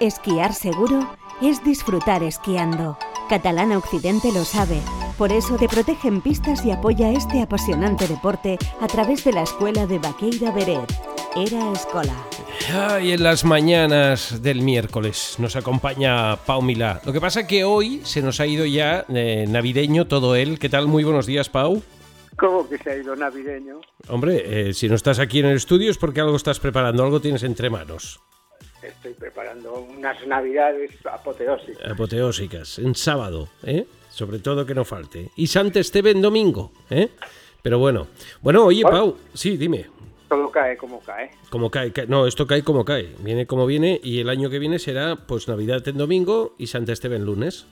Esquiar seguro es disfrutar esquiando. Catalana Occidente lo sabe. Por eso te protege en pistas y apoya este apasionante deporte a través de la escuela de Baqueira Beret. Era Escola. Y en las mañanas del miércoles nos acompaña Pau Milá. Lo que pasa es que hoy se nos ha ido ya eh, navideño todo él. ¿Qué tal? Muy buenos días, Pau. ¿Cómo que se ha ido navideño? Hombre, eh, si no estás aquí en el estudio es porque algo estás preparando, algo tienes entre manos. Estoy preparando unas navidades apoteósicas. Apoteósicas, en sábado, ¿eh? Sobre todo que no falte. Y Sant Esteban domingo, ¿eh? Pero bueno. Bueno, oye, Pau, sí, dime. Todo cae como cae. Como cae, cae, no, esto cae como cae, viene como viene y el año que viene será pues Navidad en domingo y Sant Esteban lunes.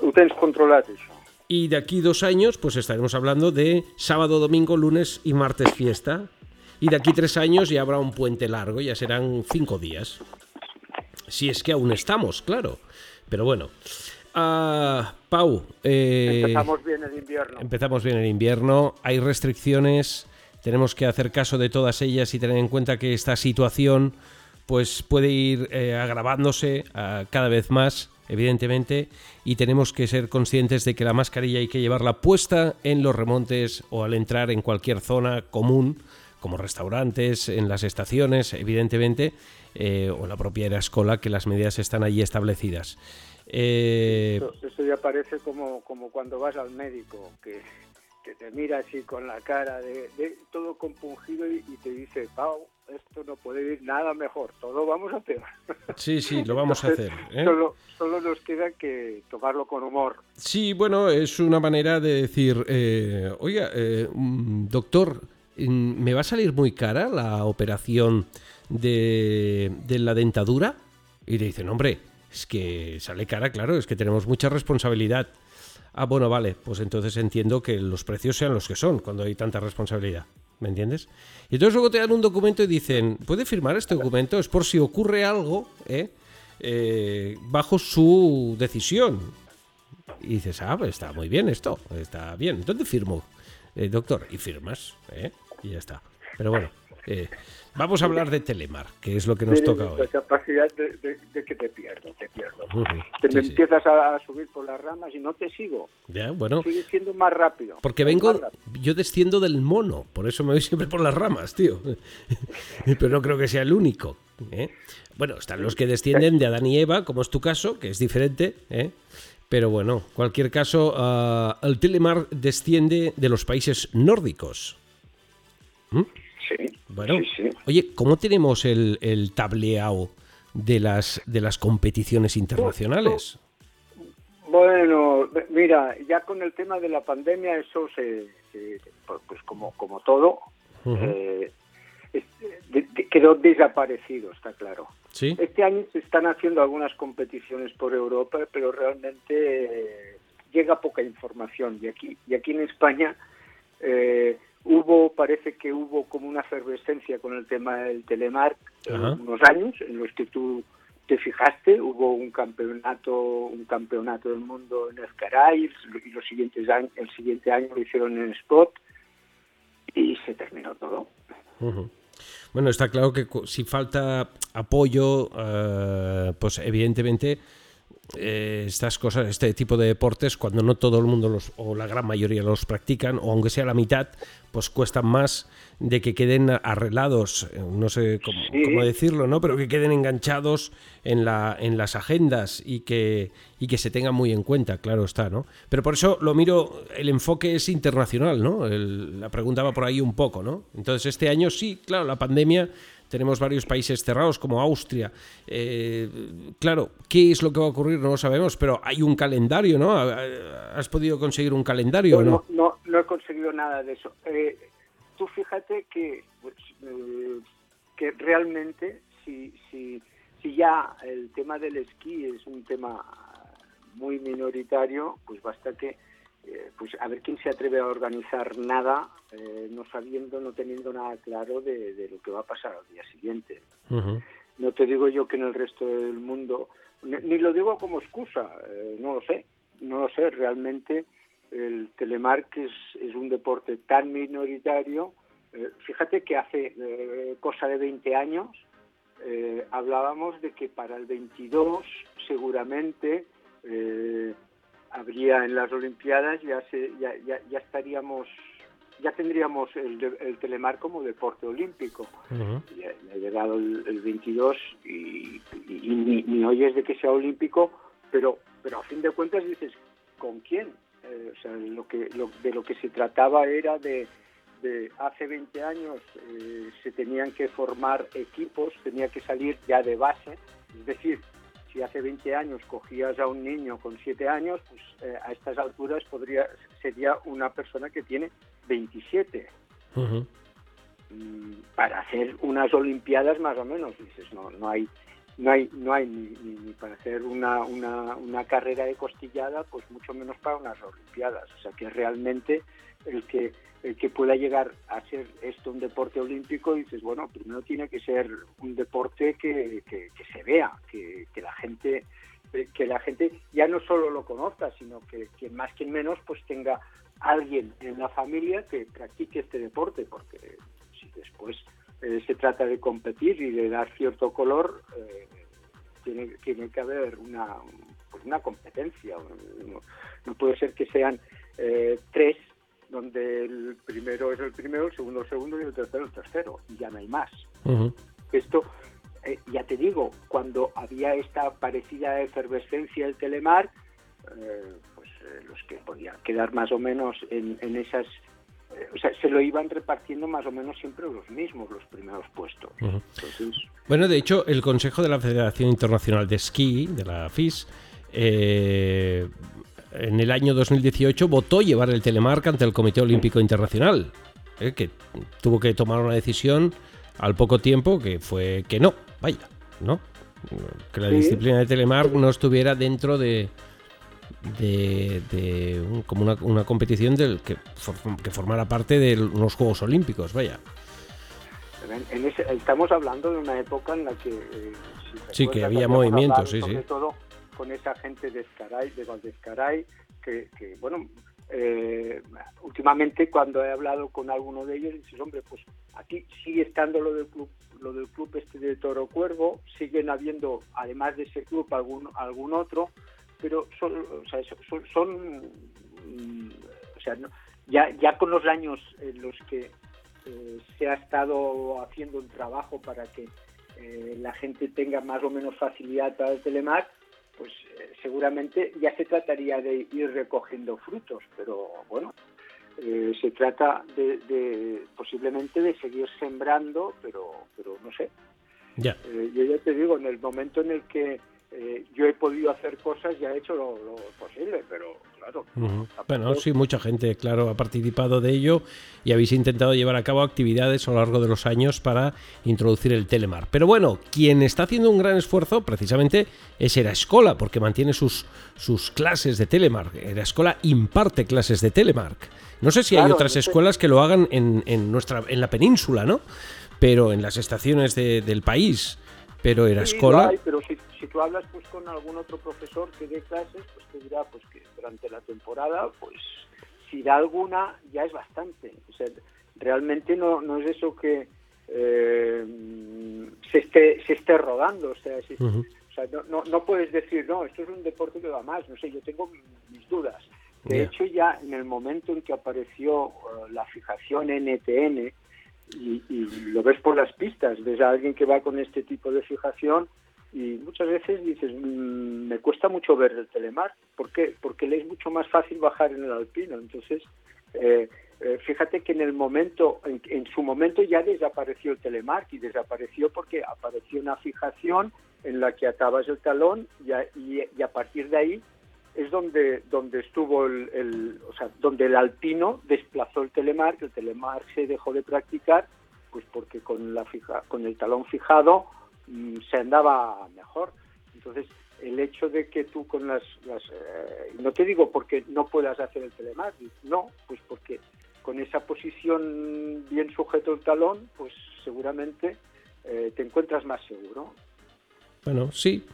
Ho tens controlat, això. Y de aquí dos años, pues estaremos hablando de sábado, domingo, lunes y martes fiesta. Y de aquí tres años ya habrá un puente largo, ya serán cinco días. Si es que aún estamos, claro. Pero bueno. Ah, Pau. eh, Empezamos bien el invierno. Empezamos bien el invierno, hay restricciones, tenemos que hacer caso de todas ellas y tener en cuenta que esta situación pues puede ir eh, agravándose ah, cada vez más, evidentemente, y tenemos que ser conscientes de que la mascarilla hay que llevarla puesta en los remontes o al entrar en cualquier zona común, como restaurantes, en las estaciones, evidentemente, eh, o la propia escola, que las medidas están allí establecidas. Eh, Eso, eso ya parece como, como cuando vas al médico, que, que te mira así con la cara de, de todo compungido y, y te dice, Pau, esto no puede ir nada mejor, todo vamos a peor. sí, sí, lo vamos a hacer. ¿eh? Solo, solo nos queda que tomarlo con humor. Sí, bueno, es una manera de decir, eh, oiga, eh, mm, doctor, ¿me va a salir muy cara la operación de, de la dentadura? Y le dicen, hombre, es que sale cara, claro, es que tenemos mucha responsabilidad. Ah, bueno, vale, pues entonces entiendo que los precios sean los que son cuando hay tanta responsabilidad. ¿Me entiendes? Y entonces luego te dan un documento y dicen, ¿puede firmar este documento? Es por si ocurre algo, ¿eh? Eh, bajo su decisión. Y dices, ah, pues está muy bien esto, está bien. ¿Dónde firmo, eh, doctor? Y firmas, ¿eh? Y ya está. Pero bueno, eh, vamos a hablar de Telemar, que es lo que nos toca la hoy. capacidad de, de- de que te pierdo, te pierdo. Te sí, me sí. empiezas a, a subir por las ramas y no te sigo. Ya, bueno, siendo más rápido. porque vengo, rápido. yo desciendo del mono, por eso me voy siempre por las ramas, tío. Pero no creo que sea el único. ¿eh? Bueno, están los que descienden de Adán y Eva, como es tu caso, que es diferente, ¿eh? Pero bueno, cualquier caso, ah, el Telemar desciende de los países nórdicos. Sí, Bueno, sí, sí. oye, ¿cómo tenemos el, el tableado de las, de las competiciones internacionales? Bueno, mira, ya con el tema de la pandemia, eso se, se- pues como, como todo, eh, quedó desaparecido, está claro. ¿Sí? Este año se están haciendo algunas competiciones por Europa, pero realmente eh, llega poca información. Y aquí, y aquí en España eh, hubo, parece que hubo como una efervescencia con el tema del telemark eh, Ajá. unos años en los que tú te fijaste, hubo un campeonato, un campeonato del mundo en Escaray y los siguientes años, el siguiente año lo hicieron en Spot y se terminó todo. Bueno, está claro que si falta apoyo, eh, pues evidentemente eh, estas cosas, este tipo de deportes, cuando no todo el mundo los, o la gran mayoría los practican, o aunque sea la mitad, pues cuestan más de que queden arreglados, eh, no sé cómo, Sí. cómo decirlo, ¿no? Pero que queden enganchados en, la, en las agendas y que, y que se tengan muy en cuenta, claro está, ¿no? Pero por eso lo miro, el enfoque es internacional, ¿no? El- la pregunta va por ahí un poco, ¿no? Entonces este año sí, claro, la pandemia, tenemos varios países cerrados como Austria. Eh, claro, ¿qué es lo que va a ocurrir? No lo sabemos, pero hay un calendario, ¿no? ¿Has podido conseguir un calendario o no, no? no, no he conseguido nada de eso. Eh, tú fíjate que, pues, eh, que realmente si, si, si ya el tema del esquí es un tema muy minoritario, pues basta que eh, pues a ver quién se atreve a organizar nada eh, no sabiendo, no teniendo nada claro de, de lo que va a pasar al día siguiente. No te digo yo que en el resto del mundo, ni, ni lo digo como excusa, eh, no lo sé, no lo sé, realmente el telemark es, es un deporte tan minoritario, fíjate que hace cosa de 20 años hablábamos de que para el 22 seguramente habría en las Olimpiadas ya, se, ya, ya, ya estaríamos ya tendríamos el, el, telemar como deporte olímpico. ya, ha llegado el, el 22 y, y, ni, ni, oyes de que sea olímpico, pero, pero a fin de cuentas dices, ¿con quién? Eh, o sea, lo que, lo, de lo que se trataba era de, de hace 20 años eh, se tenían que formar equipos, tenía que salir ya de base, es decir, si hace 20 años cogías a un niño con 7 años, pues eh, a estas alturas podría sería una persona que tiene 27. Uh -huh. Para hacer unas olimpiadas más o menos, dices, no, no hay no hay no hay ni, ni, para hacer una, una, una, carrera de costillada, pues mucho menos para unas olimpiadas. O sea que realmente el que el que pueda llegar a ser esto un deporte olímpico, dices, bueno, primero tiene que ser un deporte que, que, que se vea, que, que, la gente que la gente ya no solo lo conozca, sino que quien más quien menos pues tenga alguien en la familia que practique este deporte, porque si después eh, se trata de competir y de dar cierto color, eh, tiene, tiene que haber una, pues una competencia. No, no, puede ser que sean eh, tres donde el primero es el primero, el segundo el segundo y el tercero el tercero, y ya no hay más. Uh -huh. Esto, eh, ya te digo, cuando había esta parecida efervescencia del Telemar, eh, pues los que podían quedar más o menos en, en esas o sea, se lo iban repartiendo más o menos siempre los mismos, los primeros puestos. Uh -huh. Entonces, bueno, de hecho, el Consejo de la Federación Internacional de Esquí, de la FIS, eh, en el año 2018 votó llevar el telemark ante el Comité Olímpico Internacional, eh, que tuvo que tomar una decisión al poco tiempo que fue que no, vaya, ¿no? Que la sí. disciplina de telemark no estuviera dentro de, de, de un, como una, una, competición del que, for, que formara parte de los Juegos Olímpicos, vaya. En ese, estamos hablando de una época en la que... Eh, si sí, que había movimientos, sí, sí. Todo con esa gente de Escaray, de Valdescaray, que, que bueno, eh, últimamente cuando he hablado con alguno de ellos, dices, hombre, pues aquí sigue estando lo del club, lo del club este de Toro Cuervo, siguen habiendo, además de ese club, algún, algún otro, pero son, o sea, son, son mm, o sea, no, ya, ya con los años en los que eh, se ha estado haciendo un trabajo para que eh, la gente tenga más o menos facilidad para el telemar, pues eh, seguramente ya se trataría de ir recogiendo frutos, pero bueno, eh, se trata de, de, posiblemente de seguir sembrando, pero, pero no sé. Ya. Eh, yo ya te digo, en el momento en el que eh, yo he podido hacer cosas, ya he hecho lo, lo posible, pero claro. Uh -huh. Bueno, sí, mucha gente, claro, ha participado de ello y habéis intentado llevar a cabo actividades a lo largo de los años para introducir el telemar. Pero bueno, quien está haciendo un gran esfuerzo precisamente es Erascola, porque mantiene sus, sus clases de telemark. Erascola imparte clases de telemark. No sé si claro, hay otras escuelas que lo hagan en, en, nuestra, en la península, ¿no? Pero en las estaciones de, del país. Pero Erascola... Sí, hay, pero si, si, tú hablas pues con algún otro profesor que dé clases, pues te dirá pues que durante la temporada, pues si da alguna, ya es bastante. O sea, realmente no, no es eso que eh, se, esté, se esté rodando. O sea, si, uh -huh. o sea no, no, no, puedes decir, no, esto es un deporte que va más. No sé, yo tengo mis dudas. De yeah. hecho, ya en el momento en que apareció uh, la fijación NTN, y, y, lo ves por las pistas, ves a alguien que va con este tipo de fijación y muchas veces dices, mmm, me cuesta mucho ver el telemar. ¿Por qué? Porque le es mucho más fácil bajar en el alpino. Entonces, eh, eh, fíjate que en el momento, en, en, su momento ya desapareció el telemar y desapareció porque apareció una fijación en la que atabas el talón y a, y, y a partir de ahí es donde, donde estuvo el, o sea, donde el alpino desplazó el telemar, que el telemar se dejó de practicar, pues porque con la fija, con el talón fijado mmm, se andaba mejor. Entonces, el hecho de que tú con las, eh, no te digo porque no puedas hacer el telemar, no, pues porque con esa posición bien sujeto el talón, pues seguramente eh, te encuentras más seguro. Bueno, sí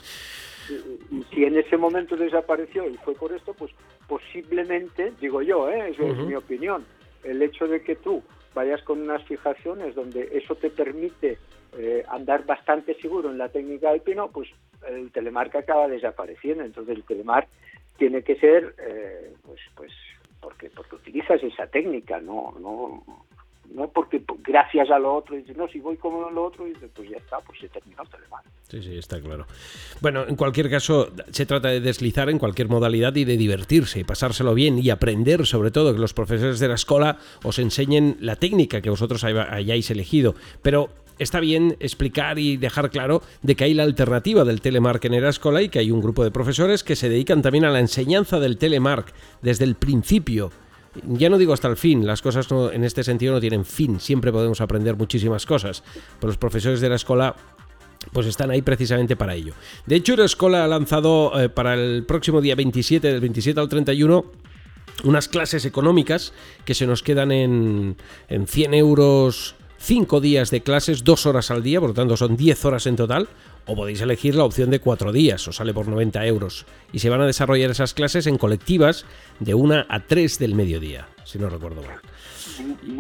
si en ese momento desapareció y fue por esto, pues posiblemente, digo yo, ¿eh? eso uh -huh. es mi opinión, el hecho de que tú vayas con unas fijaciones donde eso te permite eh, andar bastante seguro en la técnica del pino, pues el telemark acaba desapareciendo. Entonces el telemark tiene que ser, eh, pues, pues, porque, porque utilizas esa técnica, no, no, no porque gracias a lo otro, dices, no, si voy como lo otro, dices, pues ya está, pues se terminó el telemark. Sí, sí, está claro. Bueno, en cualquier caso, se trata de deslizar en cualquier modalidad y de divertirse y pasárselo bien y aprender, sobre todo, que los profesores de la escuela os enseñen la técnica que vosotros hayáis elegido. Pero está bien explicar y dejar claro de que hay la alternativa del telemark en Erascola y que hay un grupo de profesores que se dedican también a la enseñanza del telemark desde el principio. Ya no digo hasta el fin, las cosas en este sentido no tienen fin, siempre podemos aprender muchísimas cosas, pero los profesores de la escuela pues están ahí precisamente para ello. De hecho, Erascola ha lanzado eh, para el próximo día 27, del 27 al 31, unas clases económicas que se nos quedan en, en 100 euros 5 días de clases, 2 horas al día, por lo tanto son 10 horas en total, o podéis elegir la opción de 4 días, os sale por 90 euros. Y se van a desarrollar esas clases en colectivas de 1 a 3 del mediodía, si no recuerdo mal.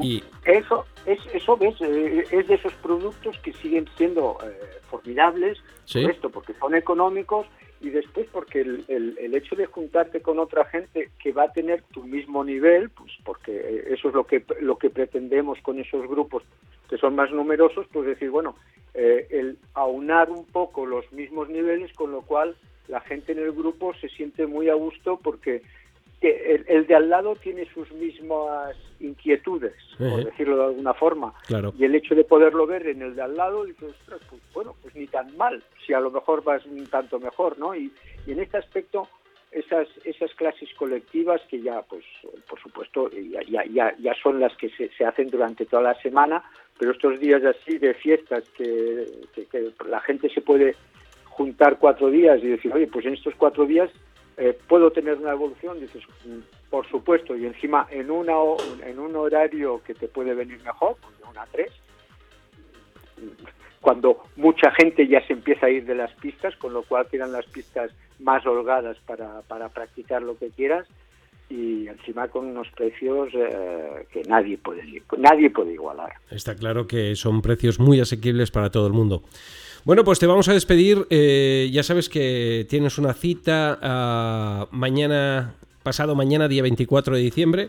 Y... Eso, es, eso ves, eh, es de esos productos que siguen siendo eh, formidables, esto, porque son económicos y después porque el, el, hecho de juntarte con otra gente que va a tener tu mismo nivel, pues porque eh, eso es lo que, lo que pretendemos con esos grupos que son más numerosos, pues decir, bueno, eh, el aunar un poco los mismos niveles, con lo cual la gente en el grupo se siente muy a gusto porque el, de al lado tiene sus mismas inquietudes, por decirlo de alguna forma. Y el hecho de poderlo ver en el de al lado, dices, pues bueno, pues ni tan mal, si a lo mejor vas un tanto mejor, ¿no? Y, en este aspecto, esas, esas clases colectivas que ya, pues, por supuesto, ya, ya, ya son las que se, se hacen durante toda la semana, pero estos días así de fiestas que, que la gente se puede juntar cuatro días y decir, oye, pues en estos cuatro días eh, puedo tener una evolución, dices, mm, por supuesto, y encima en, una, en un horario que te puede venir mejor, de una a tres, cuando mucha gente ya se empieza a ir de las pistas, con lo cual quedan las pistas más holgadas para, para practicar lo que quieras y encima con unos precios eh, que nadie puede nadie puede igualar. Está claro que son precios muy asequibles para todo el mundo. Bueno, pues te vamos a despedir. Eh, ya sabes que tienes una cita ah, mañana, pasado mañana, día 24 de diciembre.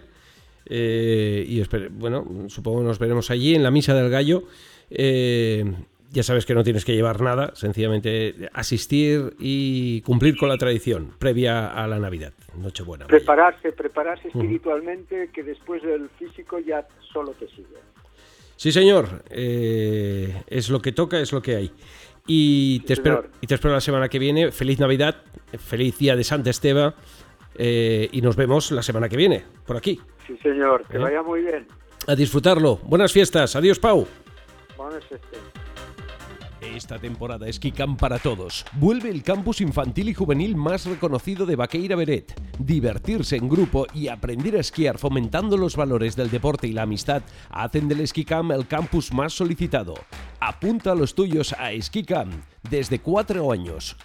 Eh, y bueno, supongo que nos veremos allí en la Misa del Gallo. Eh, ya sabes que no tienes que llevar nada, sencillamente asistir y cumplir con la tradición previa a la Navidad, Nochebuena. Prepararse, prepararse espiritualmente, que después del físico ya solo te sigue. Sí, señor, es lo que toca, es lo que hay. Y te, espero, y te espero la semana que viene. Feliz Navidad, feliz día de Santa Esteba. Eh, y nos vemos la semana que viene, por aquí. Sí, señor. Que ¿Eh? vaya muy bien. A disfrutarlo. Buenas fiestas. Adiós, Pau. Buenas fiestas. Esta temporada Camp para todos. Vuelve el campus infantil y juvenil más reconocido de Baqueira Beret. Divertirse en grupo y aprender a esquiar fomentando los valores del deporte y la amistad hacen del Camp el campus más solicitado. Apunta a los tuyos a Camp desde cuatro años.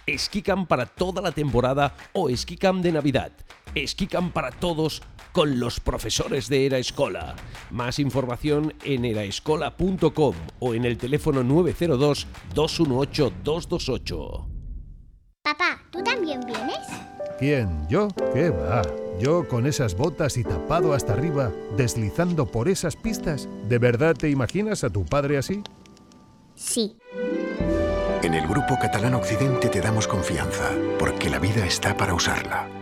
Camp para toda la temporada o Camp de Navidad. Camp para todos con los profesores de Era Escola. Más información en eraescola.com o en el teléfono 902 218 228. Papá, ¿tú también vienes? ¿Quién? ¿Yo? ¿Qué va? ¿Yo con esas botas y tapado hasta arriba, deslizando por esas pistas? ¿De verdad te imaginas a tu padre así? Sí. En el Grupo Catalán Occidente te damos confianza, porque la vida está para usarla